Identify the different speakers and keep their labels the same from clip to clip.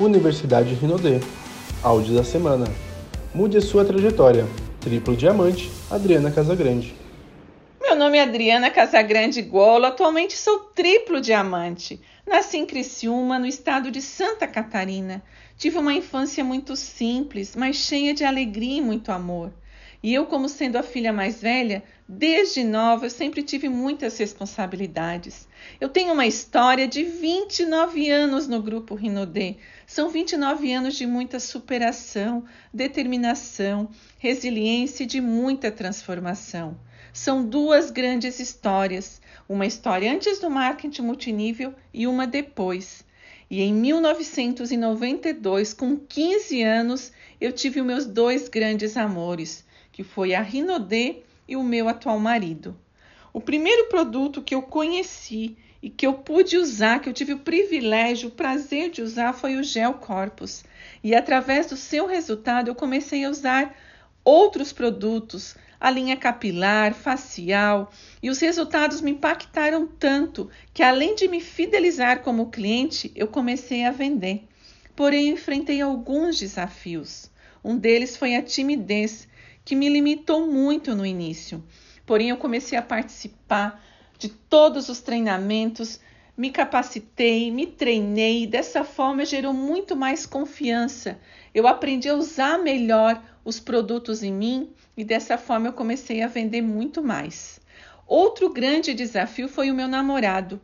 Speaker 1: Universidade Rinodê. Áudio da semana. Mude sua trajetória. Triplo Diamante, Adriana Casagrande.
Speaker 2: Meu nome é Adriana Casagrande Golo, atualmente sou triplo diamante. Nasci em Criciúma, no estado de Santa Catarina. Tive uma infância muito simples, mas cheia de alegria e muito amor. E eu, como sendo a filha mais velha, desde nova eu sempre tive muitas responsabilidades. Eu tenho uma história de 29 anos no grupo Rinodê. São 29 anos de muita superação, determinação, resiliência e de muita transformação. São duas grandes histórias, uma história antes do marketing multinível e uma depois. E em 1992, com 15 anos, eu tive meus dois grandes amores que foi a Rinodê e o meu atual marido. O primeiro produto que eu conheci e que eu pude usar, que eu tive o privilégio, o prazer de usar, foi o Gel Corpus. E através do seu resultado, eu comecei a usar outros produtos, a linha capilar, facial, e os resultados me impactaram tanto que, além de me fidelizar como cliente, eu comecei a vender. Porém, enfrentei alguns desafios. Um deles foi a timidez, que me limitou muito no início. Porém, eu comecei a participar de todos os treinamentos, me capacitei, me treinei, dessa forma gerou muito mais confiança. Eu aprendi a usar melhor os produtos em mim e dessa forma eu comecei a vender muito mais. Outro grande desafio foi o meu namorado.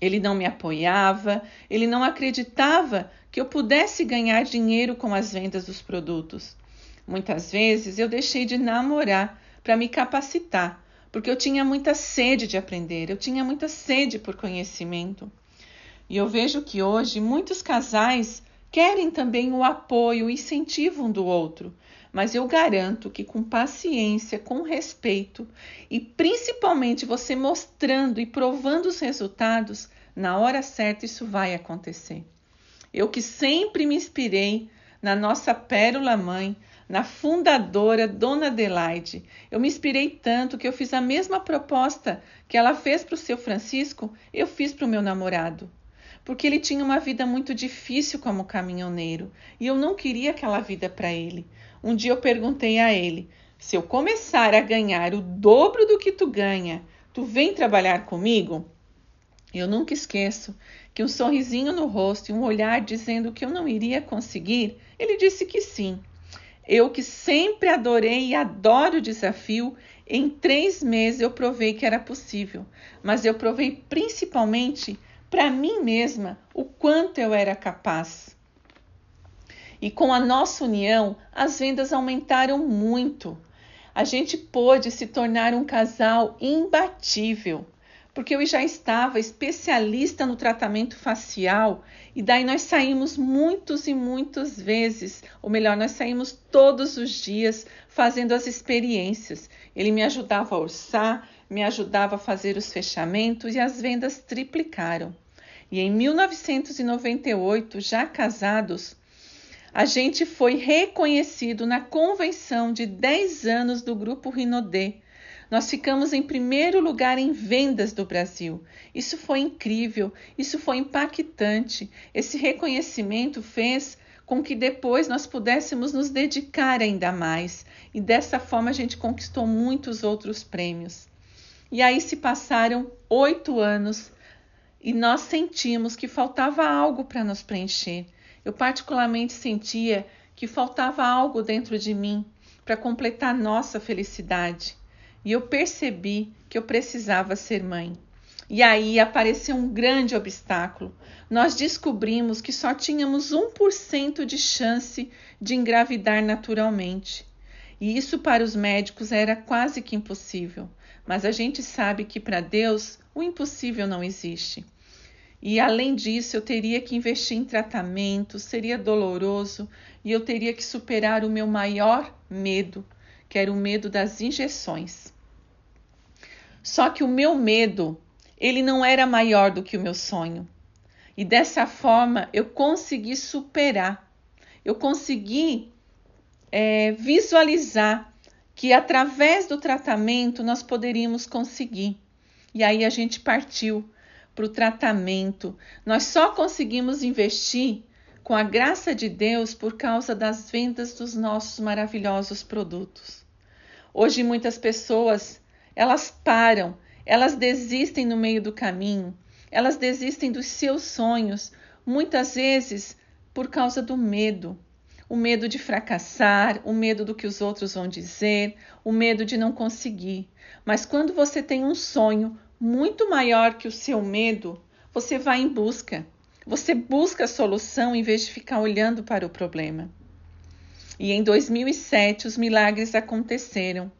Speaker 2: Ele não me apoiava, ele não acreditava que eu pudesse ganhar dinheiro com as vendas dos produtos. Muitas vezes eu deixei de namorar para me capacitar, porque eu tinha muita sede de aprender, eu tinha muita sede por conhecimento. E eu vejo que hoje muitos casais querem também o apoio, o incentivo um do outro, mas eu garanto que com paciência, com respeito e principalmente você mostrando e provando os resultados, na hora certa isso vai acontecer. Eu que sempre me inspirei na nossa pérola mãe, na fundadora Dona Adelaide. Eu me inspirei tanto que eu fiz a mesma proposta que ela fez para o seu Francisco, eu fiz para o meu namorado. Porque ele tinha uma vida muito difícil como caminhoneiro e eu não queria aquela vida para ele. Um dia eu perguntei a ele: se eu começar a ganhar o dobro do que tu ganha, tu vem trabalhar comigo? Eu nunca esqueço que um sorrisinho no rosto e um olhar dizendo que eu não iria conseguir, ele disse que sim. Eu que sempre adorei e adoro o desafio, em três meses eu provei que era possível, mas eu provei principalmente para mim mesma o quanto eu era capaz. E com a nossa união, as vendas aumentaram muito. A gente pôde se tornar um casal imbatível porque eu já estava especialista no tratamento facial e daí nós saímos muitos e muitas vezes, ou melhor, nós saímos todos os dias fazendo as experiências. Ele me ajudava a orçar, me ajudava a fazer os fechamentos e as vendas triplicaram. E em 1998, já casados, a gente foi reconhecido na convenção de 10 anos do Grupo Rinodê nós ficamos em primeiro lugar em vendas do Brasil. Isso foi incrível, isso foi impactante. Esse reconhecimento fez com que depois nós pudéssemos nos dedicar ainda mais e dessa forma a gente conquistou muitos outros prêmios. E aí se passaram oito anos e nós sentimos que faltava algo para nos preencher. Eu, particularmente, sentia que faltava algo dentro de mim para completar nossa felicidade e eu percebi que eu precisava ser mãe. E aí apareceu um grande obstáculo. Nós descobrimos que só tínhamos 1% de chance de engravidar naturalmente. E isso para os médicos era quase que impossível. Mas a gente sabe que para Deus o impossível não existe. E além disso, eu teria que investir em tratamento, seria doloroso e eu teria que superar o meu maior medo, que era o medo das injeções. Só que o meu medo, ele não era maior do que o meu sonho. E dessa forma eu consegui superar, eu consegui é, visualizar que através do tratamento nós poderíamos conseguir. E aí a gente partiu para o tratamento. Nós só conseguimos investir com a graça de Deus por causa das vendas dos nossos maravilhosos produtos. Hoje muitas pessoas, elas param, elas desistem no meio do caminho, elas desistem dos seus sonhos, muitas vezes por causa do medo. O medo de fracassar, o medo do que os outros vão dizer, o medo de não conseguir. Mas quando você tem um sonho muito maior que o seu medo, você vai em busca. Você busca a solução em vez de ficar olhando para o problema. E em 2007 os milagres aconteceram.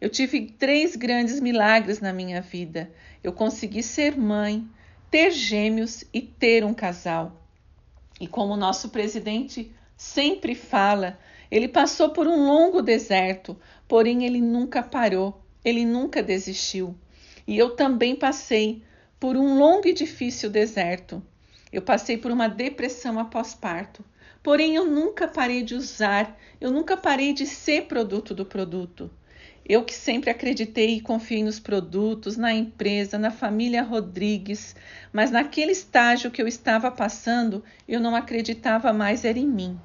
Speaker 2: Eu tive três grandes milagres na minha vida. Eu consegui ser mãe, ter gêmeos e ter um casal. E como o nosso presidente sempre fala, ele passou por um longo deserto, porém ele nunca parou, ele nunca desistiu. E eu também passei por um longo e difícil deserto. Eu passei por uma depressão após parto. Porém, eu nunca parei de usar, eu nunca parei de ser produto do produto. Eu que sempre acreditei e confiei nos produtos, na empresa, na família Rodrigues, mas naquele estágio que eu estava passando, eu não acreditava mais era em mim.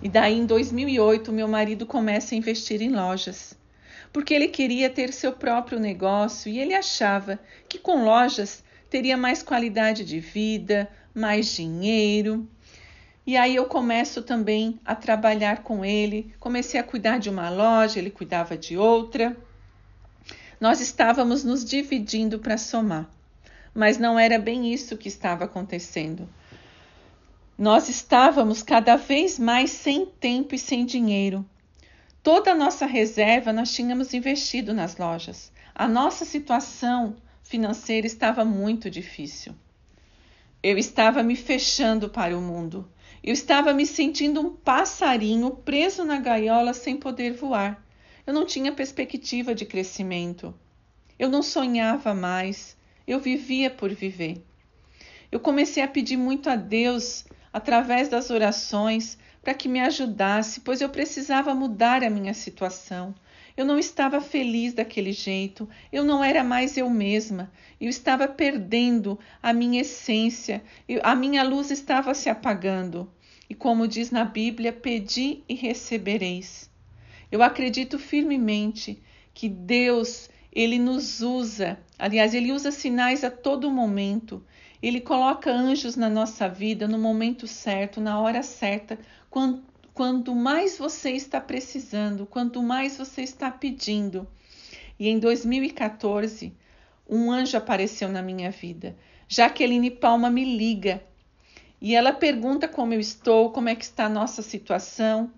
Speaker 2: E daí em 2008, meu marido começa a investir em lojas, porque ele queria ter seu próprio negócio e ele achava que com lojas teria mais qualidade de vida, mais dinheiro. E aí eu começo também a trabalhar com ele. Comecei a cuidar de uma loja, ele cuidava de outra. Nós estávamos nos dividindo para somar, mas não era bem isso que estava acontecendo. Nós estávamos cada vez mais sem tempo e sem dinheiro. Toda a nossa reserva nós tínhamos investido nas lojas. A nossa situação financeira estava muito difícil. Eu estava me fechando para o mundo. Eu estava me sentindo um passarinho preso na gaiola sem poder voar. Eu não tinha perspectiva de crescimento. Eu não sonhava mais. Eu vivia por viver. Eu comecei a pedir muito a Deus, através das orações, para que me ajudasse, pois eu precisava mudar a minha situação. Eu não estava feliz daquele jeito, eu não era mais eu mesma, eu estava perdendo a minha essência, a minha luz estava se apagando. E como diz na Bíblia, pedi e recebereis. Eu acredito firmemente que Deus, ele nos usa, aliás, ele usa sinais a todo momento. Ele coloca anjos na nossa vida no momento certo, na hora certa, quando, quanto mais você está precisando, quanto mais você está pedindo. E em 2014, um anjo apareceu na minha vida. Jaqueline Palma me liga e ela pergunta como eu estou, como é que está a nossa situação.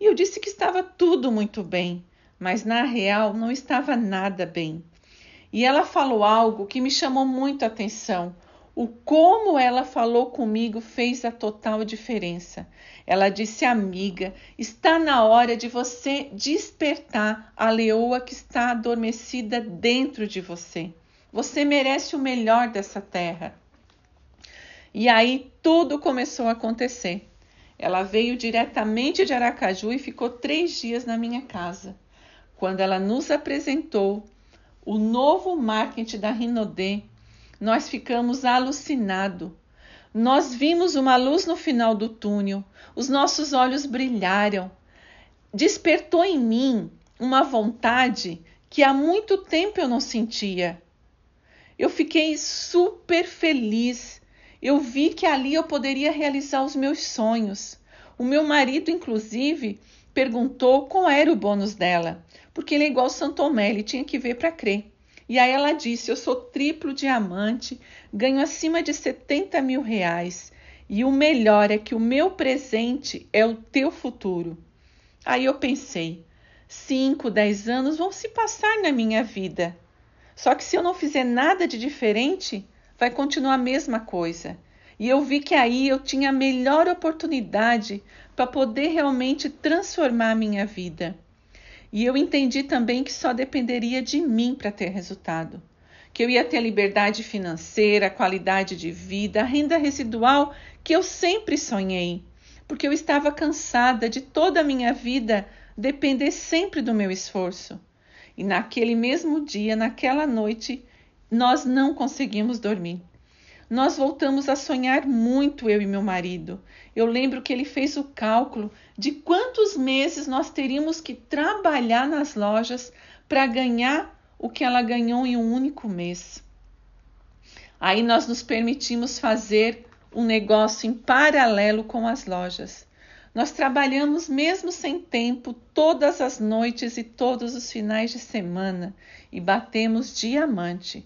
Speaker 2: E eu disse que estava tudo muito bem, mas na real não estava nada bem. E ela falou algo que me chamou muito a atenção. O como ela falou comigo fez a total diferença. Ela disse: Amiga, está na hora de você despertar a leoa que está adormecida dentro de você. Você merece o melhor dessa terra. E aí tudo começou a acontecer. Ela veio diretamente de Aracaju e ficou três dias na minha casa. Quando ela nos apresentou o novo marketing da Rinodê, nós ficamos alucinados. Nós vimos uma luz no final do túnel, os nossos olhos brilharam. Despertou em mim uma vontade que há muito tempo eu não sentia. Eu fiquei super feliz. Eu vi que ali eu poderia realizar os meus sonhos. O meu marido, inclusive, perguntou qual era o bônus dela, porque ele é igual Santo Tomé, ele tinha que ver para crer. E aí ela disse: Eu sou triplo diamante, ganho acima de 70 mil reais. E o melhor é que o meu presente é o teu futuro. Aí eu pensei: 5, 10 anos vão se passar na minha vida. Só que se eu não fizer nada de diferente, vai continuar a mesma coisa. E eu vi que aí eu tinha a melhor oportunidade para poder realmente transformar a minha vida. E eu entendi também que só dependeria de mim para ter resultado. Que eu ia ter liberdade financeira, qualidade de vida, a renda residual que eu sempre sonhei. Porque eu estava cansada de toda a minha vida depender sempre do meu esforço. E naquele mesmo dia, naquela noite, nós não conseguimos dormir. Nós voltamos a sonhar muito, eu e meu marido. Eu lembro que ele fez o cálculo de quantos meses nós teríamos que trabalhar nas lojas para ganhar o que ela ganhou em um único mês. Aí nós nos permitimos fazer um negócio em paralelo com as lojas. Nós trabalhamos mesmo sem tempo, todas as noites e todos os finais de semana e batemos diamante.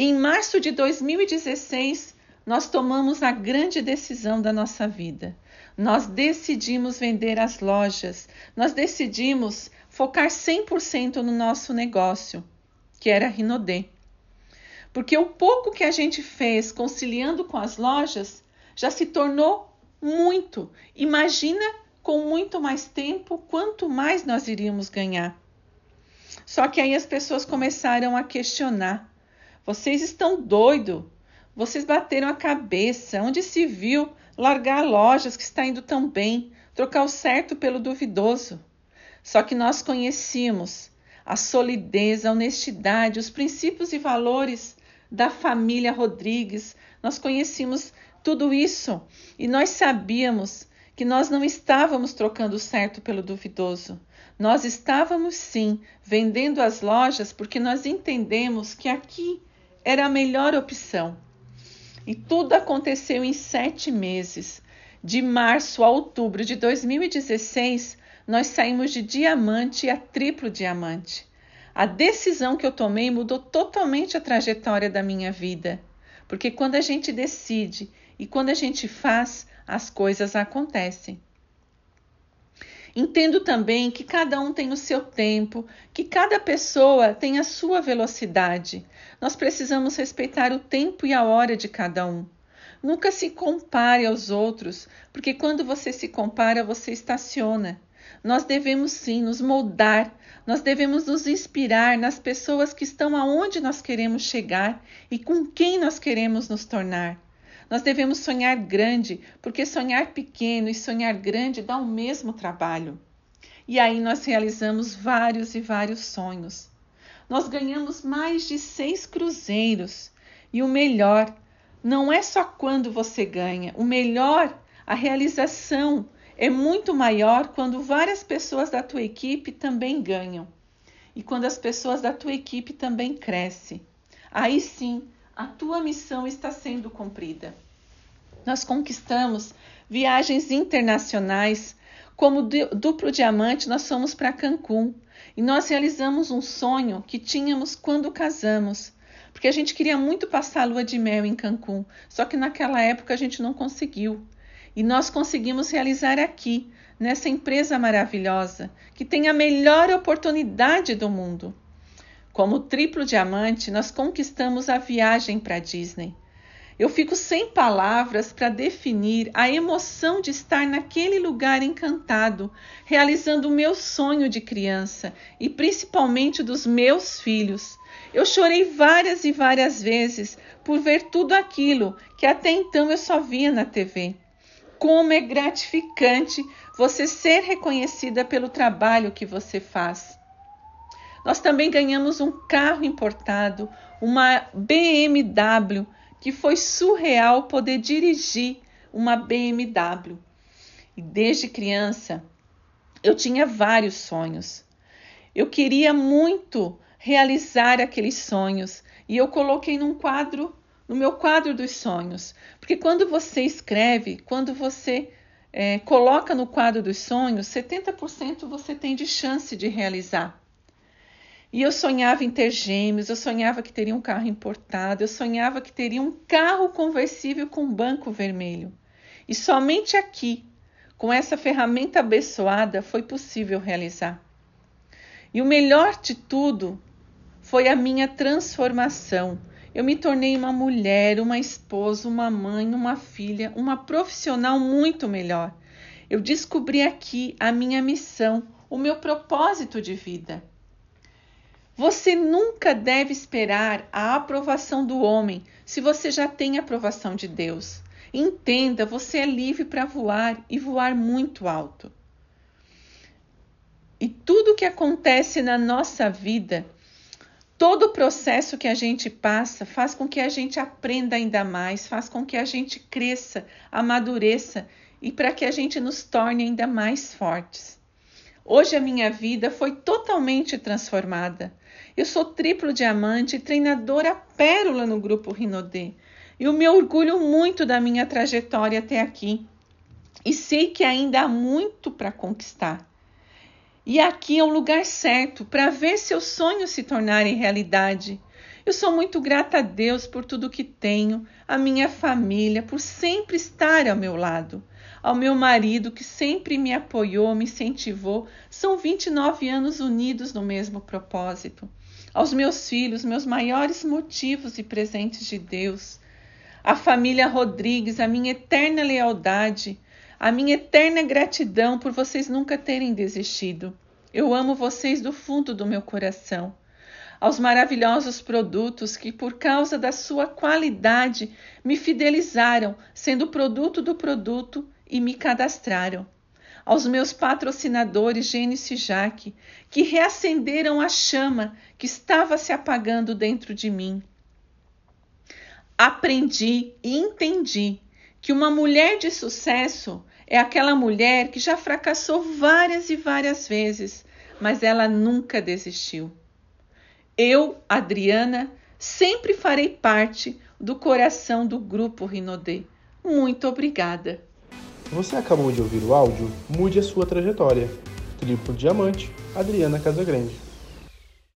Speaker 2: Em março de 2016, nós tomamos a grande decisão da nossa vida. Nós decidimos vender as lojas, nós decidimos focar 100% no nosso negócio, que era a Rinodê. Porque o pouco que a gente fez conciliando com as lojas já se tornou muito. Imagina com muito mais tempo quanto mais nós iríamos ganhar. Só que aí as pessoas começaram a questionar vocês estão doidos. Vocês bateram a cabeça. Onde se viu largar lojas que está indo tão bem, trocar o certo pelo duvidoso? Só que nós conhecíamos a solidez, a honestidade, os princípios e valores da família Rodrigues. Nós conhecíamos tudo isso e nós sabíamos que nós não estávamos trocando o certo pelo duvidoso. Nós estávamos sim vendendo as lojas porque nós entendemos que aqui era a melhor opção. E tudo aconteceu em sete meses. De março a outubro de 2016, nós saímos de diamante a triplo diamante. A decisão que eu tomei mudou totalmente a trajetória da minha vida. Porque quando a gente decide e quando a gente faz, as coisas acontecem. Entendo também que cada um tem o seu tempo, que cada pessoa tem a sua velocidade. Nós precisamos respeitar o tempo e a hora de cada um. Nunca se compare aos outros, porque quando você se compara, você estaciona. Nós devemos sim nos moldar, nós devemos nos inspirar nas pessoas que estão aonde nós queremos chegar e com quem nós queremos nos tornar. Nós devemos sonhar grande, porque sonhar pequeno e sonhar grande dá o mesmo trabalho. E aí nós realizamos vários e vários sonhos. Nós ganhamos mais de seis cruzeiros. E o melhor, não é só quando você ganha, o melhor, a realização é muito maior quando várias pessoas da tua equipe também ganham. E quando as pessoas da tua equipe também crescem. Aí sim, a tua missão está sendo cumprida. Nós conquistamos viagens internacionais. Como duplo diamante, nós fomos para Cancún e nós realizamos um sonho que tínhamos quando casamos, porque a gente queria muito passar a lua de mel em Cancún, só que naquela época a gente não conseguiu. E nós conseguimos realizar aqui, nessa empresa maravilhosa, que tem a melhor oportunidade do mundo. Como triplo diamante, nós conquistamos a viagem para Disney. Eu fico sem palavras para definir a emoção de estar naquele lugar encantado, realizando o meu sonho de criança e principalmente dos meus filhos. Eu chorei várias e várias vezes por ver tudo aquilo que até então eu só via na TV. Como é gratificante você ser reconhecida pelo trabalho que você faz. Nós também ganhamos um carro importado, uma BMW, que foi surreal poder dirigir uma BMW. E desde criança eu tinha vários sonhos. Eu queria muito realizar aqueles sonhos e eu coloquei num quadro, no meu quadro dos sonhos, porque quando você escreve, quando você é, coloca no quadro dos sonhos, 70% você tem de chance de realizar. E eu sonhava em ter gêmeos, eu sonhava que teria um carro importado, eu sonhava que teria um carro conversível com banco vermelho. E somente aqui, com essa ferramenta abençoada, foi possível realizar. E o melhor de tudo foi a minha transformação. Eu me tornei uma mulher, uma esposa, uma mãe, uma filha, uma profissional muito melhor. Eu descobri aqui a minha missão, o meu propósito de vida. Você nunca deve esperar a aprovação do homem se você já tem a aprovação de Deus. Entenda, você é livre para voar e voar muito alto. E tudo que acontece na nossa vida, Todo o processo que a gente passa faz com que a gente aprenda ainda mais, faz com que a gente cresça, amadureça e para que a gente nos torne ainda mais fortes. Hoje a minha vida foi totalmente transformada. Eu sou triplo diamante treinadora pérola no grupo Rinodê. Eu me orgulho muito da minha trajetória até aqui e sei que ainda há muito para conquistar. E aqui é o lugar certo para ver seus sonhos se tornarem realidade. Eu sou muito grata a Deus por tudo que tenho, a minha família, por sempre estar ao meu lado, ao meu marido que sempre me apoiou, me incentivou. São 29 anos unidos no mesmo propósito. Aos meus filhos, meus maiores motivos e presentes de Deus. A família Rodrigues, a minha eterna lealdade a minha eterna gratidão por vocês nunca terem desistido. Eu amo vocês do fundo do meu coração. Aos maravilhosos produtos que, por causa da sua qualidade, me fidelizaram, sendo produto do produto e me cadastraram. Aos meus patrocinadores Gênesis e Jaque, que reacenderam a chama que estava se apagando dentro de mim. Aprendi e entendi que uma mulher de sucesso é aquela mulher que já fracassou várias e várias vezes, mas ela nunca desistiu. Eu, Adriana, sempre farei parte do coração do grupo Rinodê. Muito obrigada.
Speaker 1: Você acabou de ouvir o áudio Mude a sua trajetória. Triplo Diamante, Adriana Casagrande.